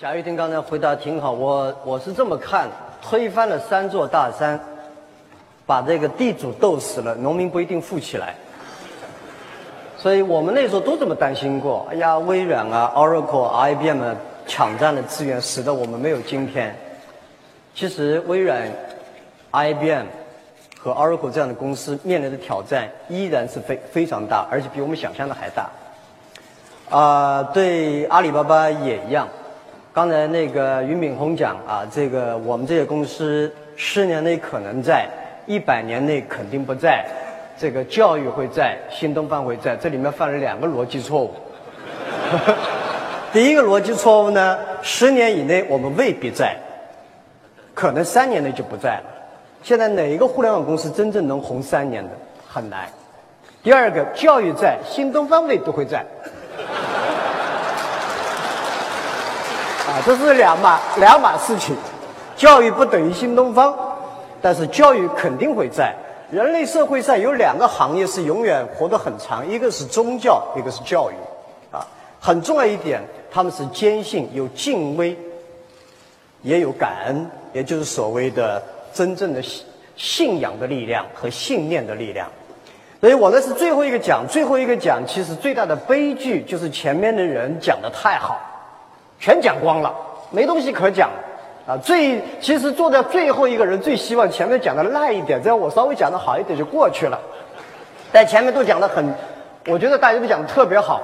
贾跃亭刚才回答挺好，我我是这么看，推翻了三座大山，把这个地主斗死了，农民不一定富起来。所以我们那时候都这么担心过。哎呀，微软啊、Oracle、IBM 抢占了资源，使得我们没有今天。其实微软、IBM 和 Oracle 这样的公司面临的挑战依然是非非常大，而且比我们想象的还大。啊，对阿里巴巴也一样。刚才那个俞敏洪讲啊，这个我们这些公司十年内可能在，一百年内肯定不在。这个教育会在，新东方会在，这里面犯了两个逻辑错误。第一个逻辑错误呢，十年以内我们未必在，可能三年内就不在了。现在哪一个互联网公司真正能红三年的很难。第二个，教育在，新东方未必会在。啊，这是两码两码事情，教育不等于新东方，但是教育肯定会在。人类社会上有两个行业是永远活得很长，一个是宗教，一个是教育，啊，很重要一点，他们是坚信有敬畏，也有感恩，也就是所谓的真正的信信仰的力量和信念的力量。所以我呢是最后一个讲，最后一个讲，其实最大的悲剧就是前面的人讲的太好，全讲光了，没东西可讲。啊，最其实坐在最后一个人最希望前面讲的烂一点，这样我稍微讲的好一点就过去了。但前面都讲的很，我觉得大家都讲的特别好，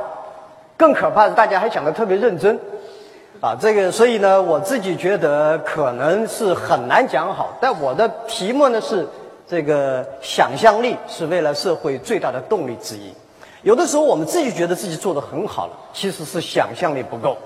更可怕的大家还讲的特别认真。啊，这个所以呢，我自己觉得可能是很难讲好。但我的题目呢是这个想象力是未来社会最大的动力之一。有的时候我们自己觉得自己做的很好了，其实是想象力不够。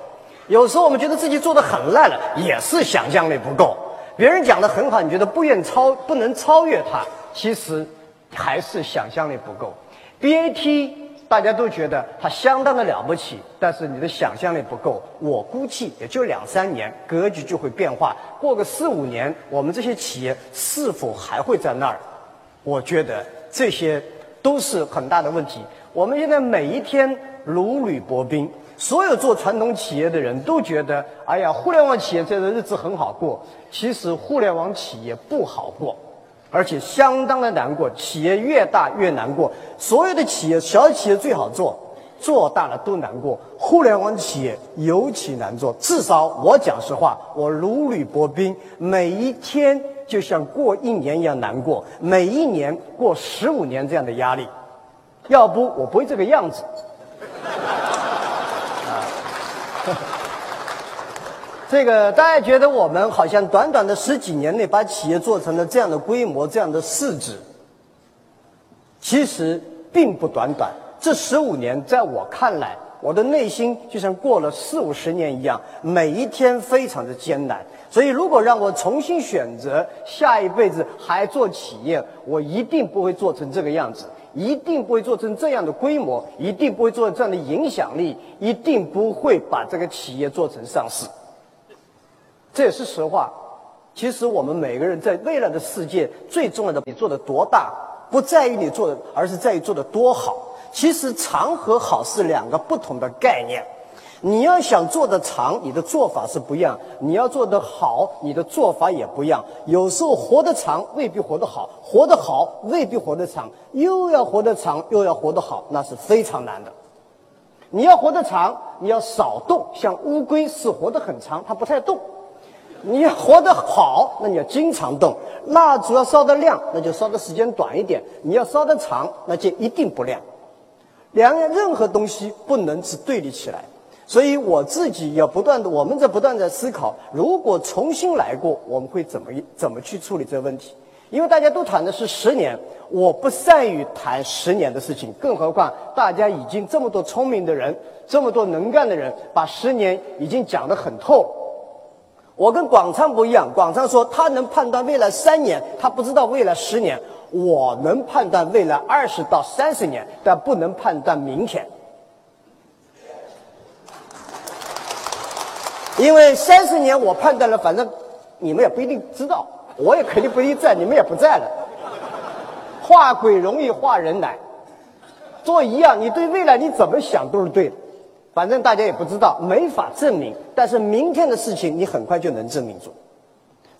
有时候我们觉得自己做的很烂了，也是想象力不够。别人讲的很好，你觉得不愿超不能超越他，其实还是想象力不够。BAT 大家都觉得它相当的了不起，但是你的想象力不够。我估计也就两三年，格局就会变化。过个四五年，我们这些企业是否还会在那儿？我觉得这些都是很大的问题。我们现在每一天如履薄冰。所有做传统企业的人都觉得，哎呀，互联网企业这个日子很好过。其实互联网企业不好过，而且相当的难过。企业越大越难过。所有的企业，小企业最好做，做大了都难过。互联网企业尤其难做。至少我讲实话，我如履薄冰，每一天就像过一年一样难过，每一年过十五年这样的压力。要不我不会这个样子。这个大家觉得我们好像短短的十几年内把企业做成了这样的规模、这样的市值，其实并不短短。这十五年在我看来，我的内心就像过了四五十年一样，每一天非常的艰难。所以，如果让我重新选择下一辈子还做企业，我一定不会做成这个样子。一定不会做成这样的规模，一定不会做这样的影响力，一定不会把这个企业做成上市。这也是实话。其实我们每个人在未来的世界，最重要的你做的多大，不在于你做的，而是在于做的多好。其实长和好是两个不同的概念。你要想做的长，你的做法是不一样；你要做的好，你的做法也不一样。有时候活得长未必活得好，活得好未必活得长。又要活得长，又要活得好，那是非常难的。你要活得长，你要少动，像乌龟是活得很长，它不太动；你要活得好，那你要经常动。蜡烛要烧得亮，那就烧的时间短一点；你要烧得长，那就一定不亮。两样任何东西不能是对立起来。所以我自己要不断的，我们在不断在思考，如果重新来过，我们会怎么怎么去处理这个问题？因为大家都谈的是十年，我不善于谈十年的事情，更何况大家已经这么多聪明的人，这么多能干的人，把十年已经讲得很透。我跟广昌不一样，广昌说他能判断未来三年，他不知道未来十年，我能判断未来二十到三十年，但不能判断明天。因为三十年我判断了，反正你们也不一定知道，我也肯定不一定在，你们也不在了。画鬼容易画人难，做一样，你对未来你怎么想都是对的，反正大家也不知道，没法证明。但是明天的事情，你很快就能证明住。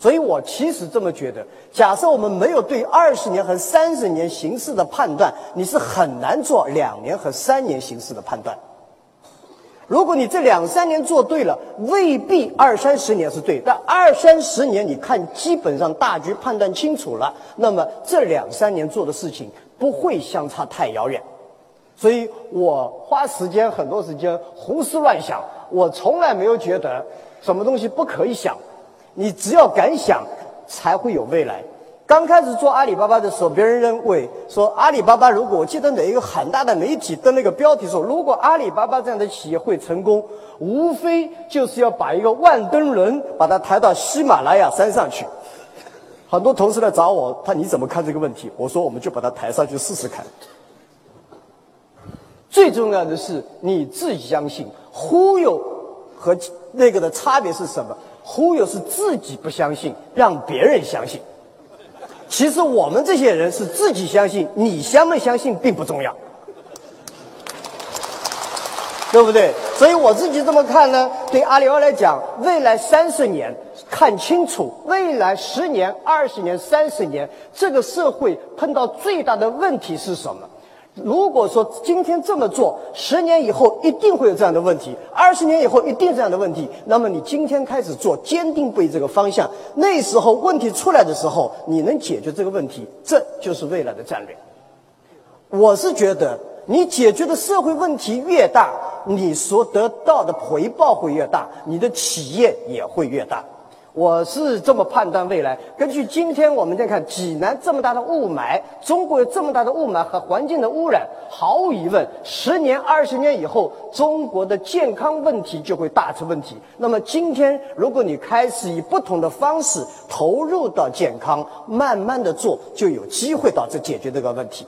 所以我其实这么觉得：假设我们没有对二十年和三十年形势的判断，你是很难做两年和三年形势的判断。如果你这两三年做对了，未必二三十年是对；但二三十年你看基本上大局判断清楚了，那么这两三年做的事情不会相差太遥远。所以我花时间很多时间胡思乱想，我从来没有觉得什么东西不可以想。你只要敢想，才会有未来。刚开始做阿里巴巴的时候，别人认为说阿里巴巴，如果我记得哪一个很大的媒体登那个标题说，如果阿里巴巴这样的企业会成功，无非就是要把一个万吨轮把它抬到喜马拉雅山上去。很多同事来找我，他你怎么看这个问题？我说我们就把它抬上去试试看。最重要的是你自己相信，忽悠和那个的差别是什么？忽悠是自己不相信，让别人相信。其实我们这些人是自己相信，你相不相信并不重要，对不对？所以我自己这么看呢。对阿里巴巴来讲，未来三十年看清楚，未来十年、二十年、三十年，这个社会碰到最大的问题是什么？如果说今天这么做，十年以后一定会有这样的问题，二十年以后一定这样的问题。那么你今天开始做，坚定不移这个方向，那时候问题出来的时候，你能解决这个问题，这就是未来的战略。我是觉得，你解决的社会问题越大，你所得到的回报会越大，你的企业也会越大。我是这么判断未来。根据今天我们再看济南这么大的雾霾，中国有这么大的雾霾和环境的污染，毫无疑问，十年、二十年以后，中国的健康问题就会大出问题。那么今天，如果你开始以不同的方式投入到健康，慢慢的做，就有机会导致解决这个问题。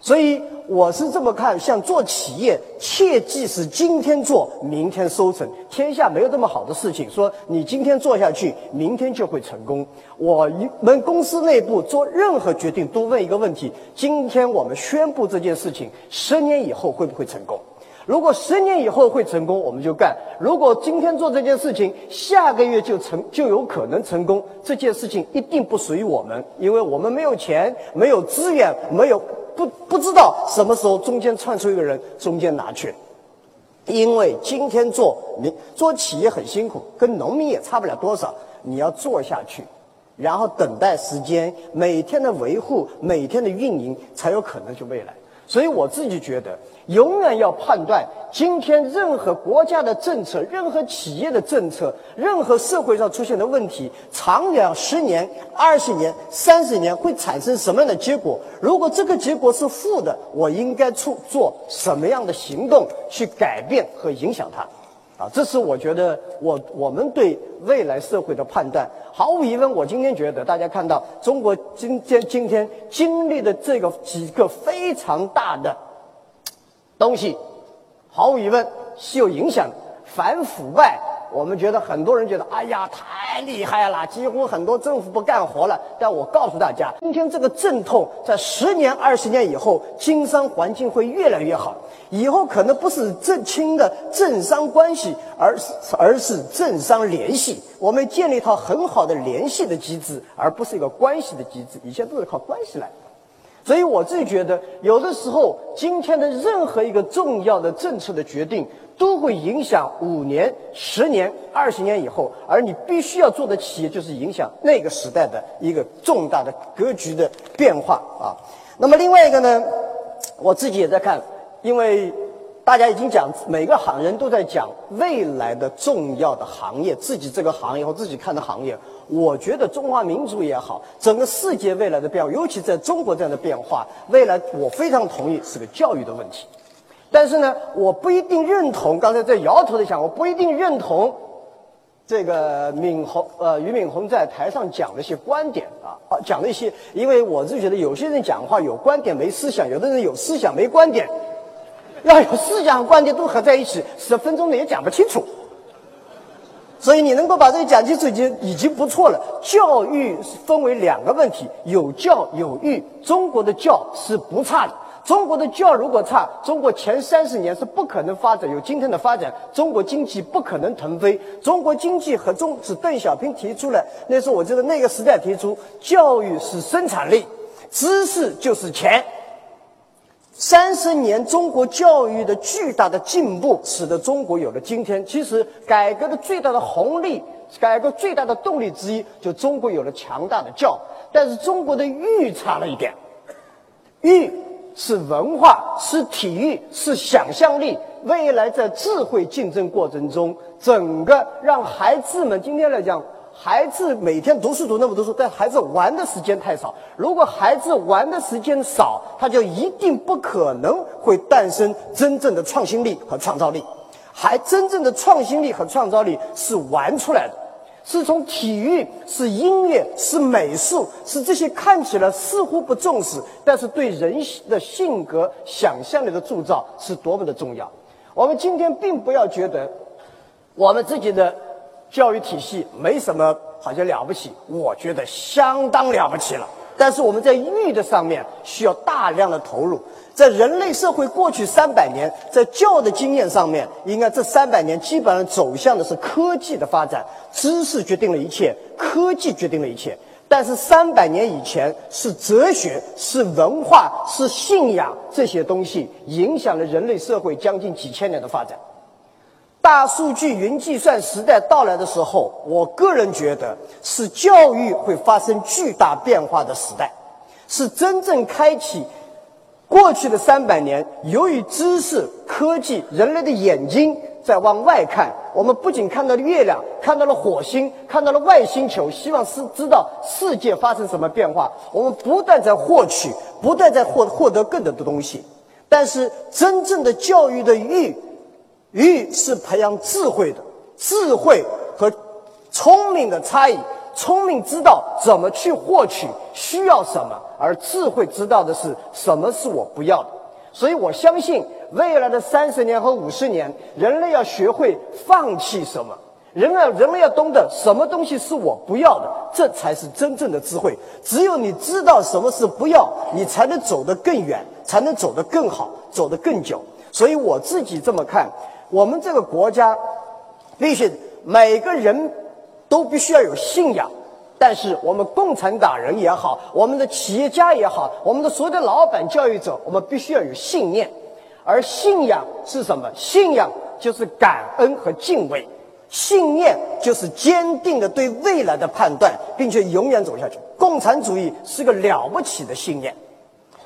所以我是这么看，像做企业，切记是今天做，明天收成。天下没有这么好的事情，说你今天做下去，明天就会成功。我们公司内部做任何决定，都问一个问题：今天我们宣布这件事情，十年以后会不会成功？如果十年以后会成功，我们就干；如果今天做这件事情，下个月就成就有可能成功，这件事情一定不属于我们，因为我们没有钱，没有资源，没有。不不知道什么时候中间窜出一个人，中间拿去。因为今天做你做企业很辛苦，跟农民也差不了多少。你要做下去，然后等待时间，每天的维护，每天的运营，才有可能去未来。所以我自己觉得，永远要判断今天任何国家的政策、任何企业的政策、任何社会上出现的问题，长远十年、二十年、三十年会产生什么样的结果？如果这个结果是负的，我应该出做什么样的行动去改变和影响它？啊，这是我觉得我我们对未来社会的判断。毫无疑问，我今天觉得大家看到中国今天今天经历的这个几个非常大的东西，毫无疑问是有影响，反腐败。我们觉得很多人觉得，哎呀，太厉害了，几乎很多政府不干活了。但我告诉大家，今天这个阵痛，在十年、二十年以后，经商环境会越来越好。以后可能不是政清的政商关系，而是而是政商联系。我们建立一套很好的联系的机制，而不是一个关系的机制。以前都是靠关系来。所以我自己觉得，有的时候今天的任何一个重要的政策的决定。都会影响五年、十年、二十年以后，而你必须要做的企业就是影响那个时代的一个重大的格局的变化啊。那么另外一个呢，我自己也在看，因为大家已经讲，每个行人都在讲未来的重要的行业，自己这个行业或自己看的行业。我觉得中华民族也好，整个世界未来的变化，尤其在中国这样的变化，未来我非常同意是个教育的问题。但是呢，我不一定认同刚才在摇头的讲，我不一定认同这个敏红呃俞敏洪在台上讲的一些观点啊啊讲的一些，因为我是觉得有些人讲话有观点没思想，有的人有思想没观点，要有思想观点都合在一起，十分钟内也讲不清楚。所以你能够把这个讲清楚已经已经不错了。教育分为两个问题，有教有育，中国的教是不差的。中国的教如果差，中国前三十年是不可能发展有今天的发展，中国经济不可能腾飞。中国经济和中是邓小平提出来，那是我记得那个时代提出，教育是生产力，知识就是钱。三十年中国教育的巨大的进步，使得中国有了今天。其实改革的最大的红利，改革最大的动力之一，就中国有了强大的教。但是中国的育差了一点，育是文化，是体育，是想象力。未来在智慧竞争过程中，整个让孩子们今天来讲。孩子每天读书读那么多书，但孩子玩的时间太少。如果孩子玩的时间少，他就一定不可能会诞生真正的创新力和创造力。还真正的创新力和创造力是玩出来的，是从体育、是音乐、是美术、是这些看起来似乎不重视，但是对人的性格、想象力的铸造是多么的重要。我们今天并不要觉得我们自己的。教育体系没什么好像了不起，我觉得相当了不起了。但是我们在育的上面需要大量的投入。在人类社会过去三百年，在教的经验上面，应该这三百年基本上走向的是科技的发展，知识决定了一切，科技决定了一切。但是三百年以前是哲学、是文化、是信仰这些东西影响了人类社会将近几千年的发展。大数据、云计算时代到来的时候，我个人觉得是教育会发生巨大变化的时代，是真正开启过去的三百年。由于知识、科技，人类的眼睛在往外看，我们不仅看到了月亮，看到了火星，看到了外星球，希望是知道世界发生什么变化。我们不断在获取，不断在获获得更多的东西。但是真正的教育的欲。育是培养智慧的，智慧和聪明的差异。聪明知道怎么去获取，需要什么，而智慧知道的是什么是我不要的。所以我相信，未来的三十年和五十年，人类要学会放弃什么，人类人类要懂得什么东西是我不要的，这才是真正的智慧。只有你知道什么是不要，你才能走得更远，才能走得更好，走得更久。所以我自己这么看。我们这个国家，必须每个人都必须要有信仰。但是我们共产党人也好，我们的企业家也好，我们的所有的老板、教育者，我们必须要有信念。而信仰是什么？信仰就是感恩和敬畏，信念就是坚定的对未来的判断，并且永远走下去。共产主义是个了不起的信念。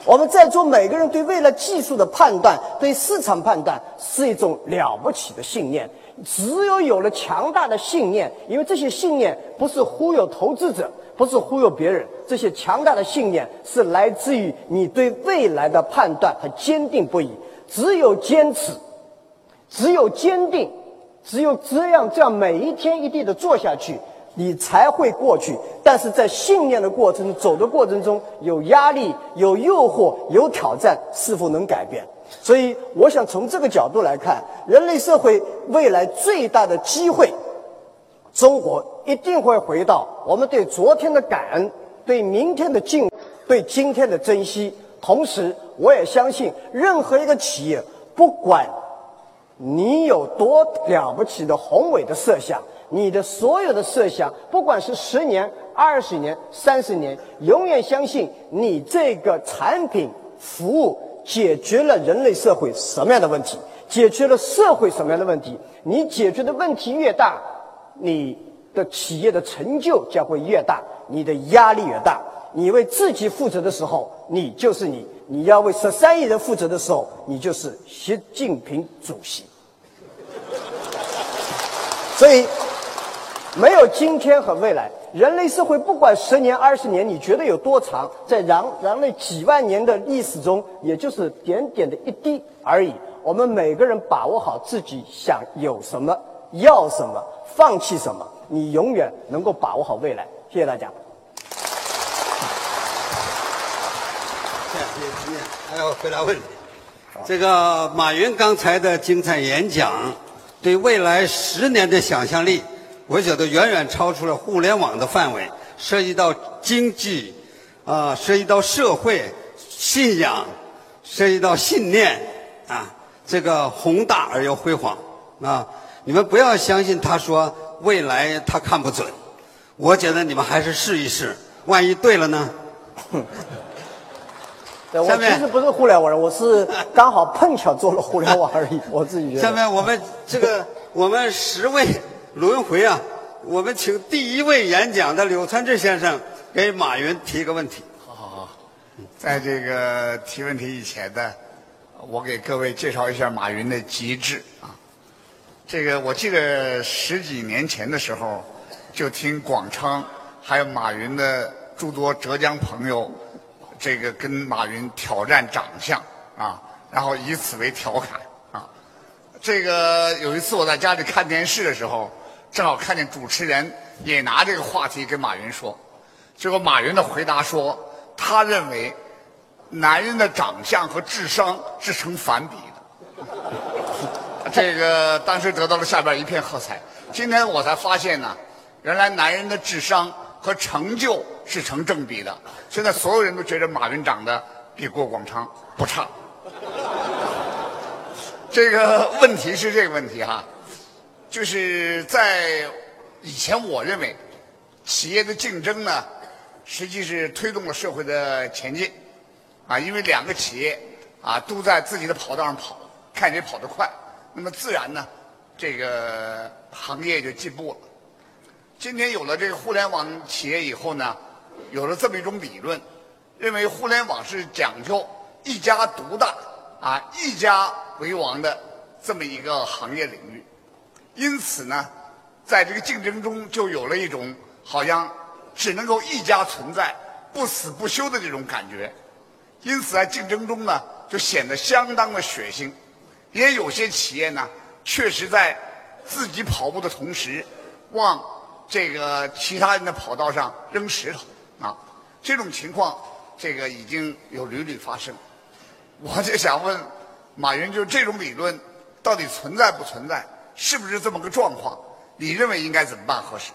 我们在座每个人对未来技术的判断、对市场判断，是一种了不起的信念。只有有了强大的信念，因为这些信念不是忽悠投资者，不是忽悠别人，这些强大的信念是来自于你对未来的判断和坚定不移。只有坚持，只有坚定，只有这样这样每一天一地的做下去。你才会过去，但是在信念的过程走的过程中，有压力、有诱惑、有挑战，是否能改变？所以，我想从这个角度来看，人类社会未来最大的机会，中国一定会回到我们对昨天的感恩、对明天的敬、对今天的珍惜。同时，我也相信，任何一个企业，不管你有多了不起的宏伟的设想。你的所有的设想，不管是十年、二十年、三十年，永远相信你这个产品、服务解决了人类社会什么样的问题，解决了社会什么样的问题。你解决的问题越大，你的企业的成就将会越大，你的压力越大。你为自己负责的时候，你就是你；你要为十三亿人负责的时候，你就是习近平主席。所以。没有今天和未来，人类社会不管十年、二十年，你觉得有多长？在人人类几万年的历史中，也就是点点的一滴而已。我们每个人把握好自己想有什么、要什么、放弃什么，你永远能够把握好未来。谢谢大家。谢谢今天还要回答问题。这个马云刚才的精彩演讲，对未来十年的想象力。我觉得远远超出了互联网的范围，涉及到经济，啊，涉及到社会、信仰，涉及到信念啊，这个宏大而又辉煌啊！你们不要相信他说未来他看不准，我觉得你们还是试一试，万一对了呢？对我下面其实不是互联网人，我是 刚好碰巧做了互联网而已，我自己觉得。下面我们这个我们十位轮回啊，我们请第一位演讲的柳传志先生给马云提个问题。好好好在这个提问题以前呢，我给各位介绍一下马云的机智啊。这个我记得十几年前的时候，就听广昌还有马云的诸多浙江朋友，这个跟马云挑战长相啊，然后以此为调侃啊。这个有一次我在家里看电视的时候，正好看见主持人也拿这个话题跟马云说，结果马云的回答说，他认为男人的长相和智商是成反比的。这个当时得到了下边一片喝彩。今天我才发现呢，原来男人的智商和成就是成正比的。现在所有人都觉得马云长得比郭广昌不差。这个问题是这个问题哈，就是在以前我认为，企业的竞争呢，实际是推动了社会的前进，啊，因为两个企业啊都在自己的跑道上跑，看谁跑得快，那么自然呢，这个行业就进步了。今天有了这个互联网企业以后呢，有了这么一种理论，认为互联网是讲究一家独大啊，一家为王的这么一个行业领域。因此呢，在这个竞争中就有了一种好像只能够一家存在、不死不休的这种感觉。因此在竞争中呢，就显得相当的血腥。也有些企业呢，确实在自己跑步的同时，往这个其他人的跑道上扔石头啊。这种情况，这个已经有屡屡发生。我就想问马云，就这种理论到底存在不存在？是不是这么个状况？你认为应该怎么办合适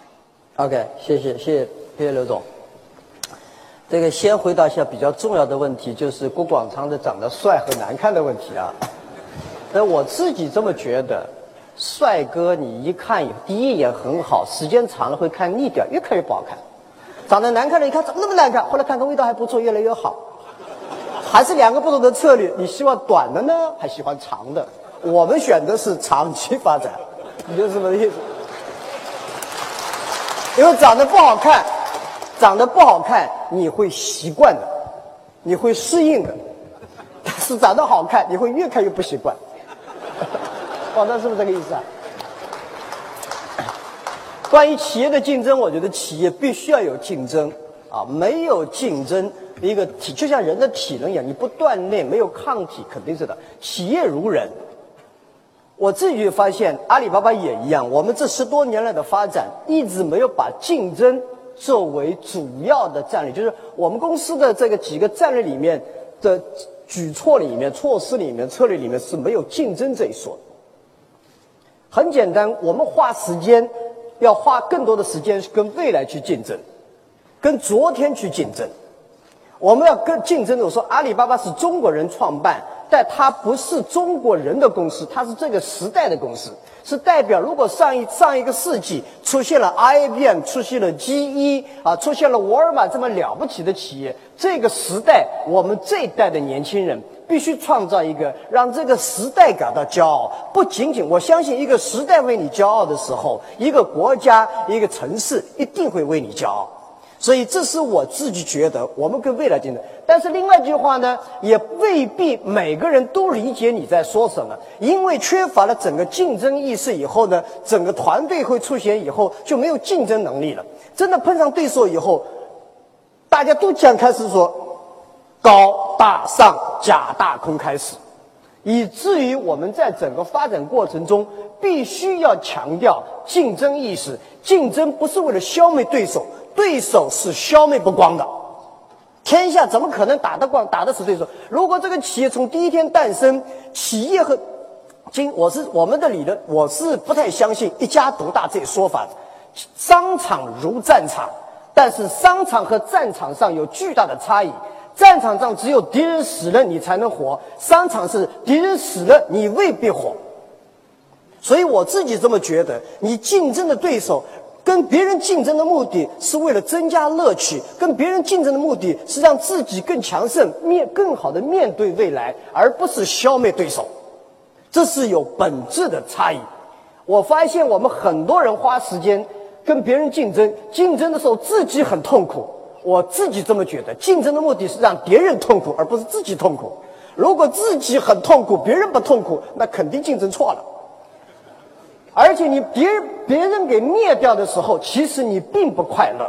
？OK，谢谢谢谢谢谢刘总。这个先回答一下比较重要的问题，就是郭广昌的长得帅和难看的问题啊。那我自己这么觉得，帅哥你一看第一眼很好，时间长了会看腻掉，越看越不好看。长得难看的，一看怎么那么难看？后来看看味道还不错，越来越好。还是两个不同的策略，你希望短的呢，还喜欢长的？我们选的是长期发展，你就是什么意思？因为长得不好看，长得不好看，你会习惯的，你会适应的。但是长得好看，你会越看越不习惯。王丹是不是这个意思啊？关于企业的竞争，我觉得企业必须要有竞争啊，没有竞争，一个体就像人的体能一样，你不锻炼，没有抗体，肯定是的。企业如人，我自己发现，阿里巴巴也一样。我们这十多年来的发展，一直没有把竞争作为主要的战略，就是我们公司的这个几个战略里面的举措里面、措施里面、策略里面是没有竞争这一说的。很简单，我们花时间要花更多的时间跟未来去竞争，跟昨天去竞争。我们要跟竞争的，我说阿里巴巴是中国人创办，但它不是中国人的公司，它是这个时代的公司，是代表如果上一上一个世纪出现了 IBM，出现了 GE 啊，出现了沃尔玛这么了不起的企业，这个时代我们这一代的年轻人必须创造一个让这个时代感到骄傲。不仅仅我相信，一个时代为你骄傲的时候，一个国家、一个城市一定会为你骄傲。所以，这是我自己觉得我们跟未来竞争。但是另外一句话呢，也未必每个人都理解你在说什么，因为缺乏了整个竞争意识以后呢，整个团队会出现以后就没有竞争能力了。真的碰上对手以后，大家都将开始说高大上、假大空开始。以至于我们在整个发展过程中，必须要强调竞争意识。竞争不是为了消灭对手，对手是消灭不光的。天下怎么可能打得光、打得死对手？如果这个企业从第一天诞生，企业和今我是我们的理论，我是不太相信一家独大这一说法。商场如战场，但是商场和战场上有巨大的差异。战场上只有敌人死了你才能活，商场是敌人死了你未必活。所以我自己这么觉得，你竞争的对手跟别人竞争的目的是为了增加乐趣，跟别人竞争的目的是让自己更强盛，面更好的面对未来，而不是消灭对手。这是有本质的差异。我发现我们很多人花时间跟别人竞争，竞争的时候自己很痛苦。我自己这么觉得，竞争的目的是让别人痛苦，而不是自己痛苦。如果自己很痛苦，别人不痛苦，那肯定竞争错了。而且你别别人给灭掉的时候，其实你并不快乐，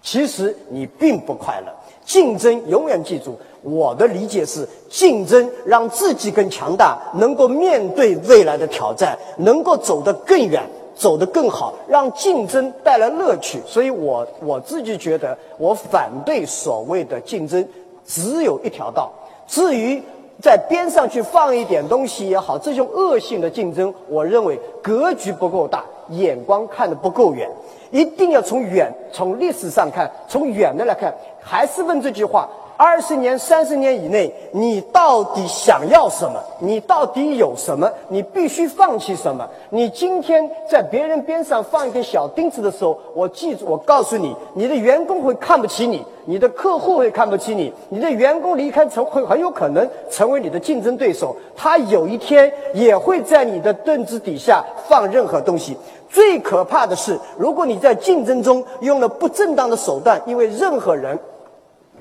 其实你并不快乐。竞争永远记住，我的理解是：竞争让自己更强大，能够面对未来的挑战，能够走得更远，走得更好，让竞争带来乐趣。所以我我自己觉得，我反对所谓的竞争，只有一条道。至于。在边上去放一点东西也好，这种恶性的竞争，我认为格局不够大，眼光看得不够远，一定要从远，从历史上看，从远的来看，还是问这句话。二十年、三十年以内，你到底想要什么？你到底有什么？你必须放弃什么？你今天在别人边上放一根小钉子的时候，我记住，我告诉你，你的员工会看不起你，你的客户会看不起你，你的员工离开成会很有可能成为你的竞争对手，他有一天也会在你的凳子底下放任何东西。最可怕的是，如果你在竞争中用了不正当的手段，因为任何人。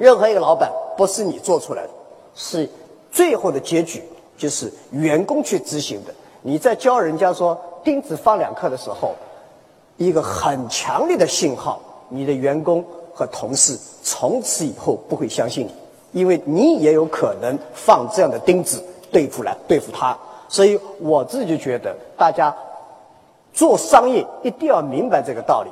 任何一个老板不是你做出来的，是最后的结局就是员工去执行的。你在教人家说钉子放两颗的时候，一个很强烈的信号，你的员工和同事从此以后不会相信你，因为你也有可能放这样的钉子对付来对付他。所以我自己觉得，大家做商业一定要明白这个道理：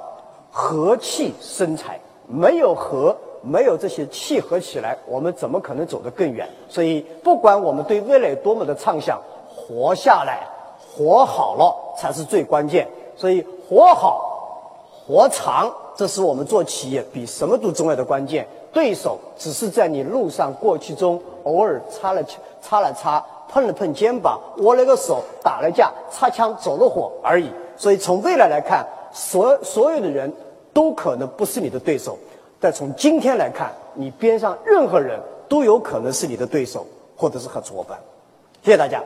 和气生财，没有和。没有这些契合起来，我们怎么可能走得更远？所以，不管我们对未来多么的畅想，活下来、活好了才是最关键。所以，活好、活长，这是我们做企业比什么都重要的关键。对手只是在你路上过去中偶尔擦了擦了擦，碰了碰肩膀，握了个手，打了架，擦枪走了火而已。所以，从未来来看，所所有的人都可能不是你的对手。但从今天来看，你边上任何人都有可能是你的对手，或者是合作伙伴。谢谢大家。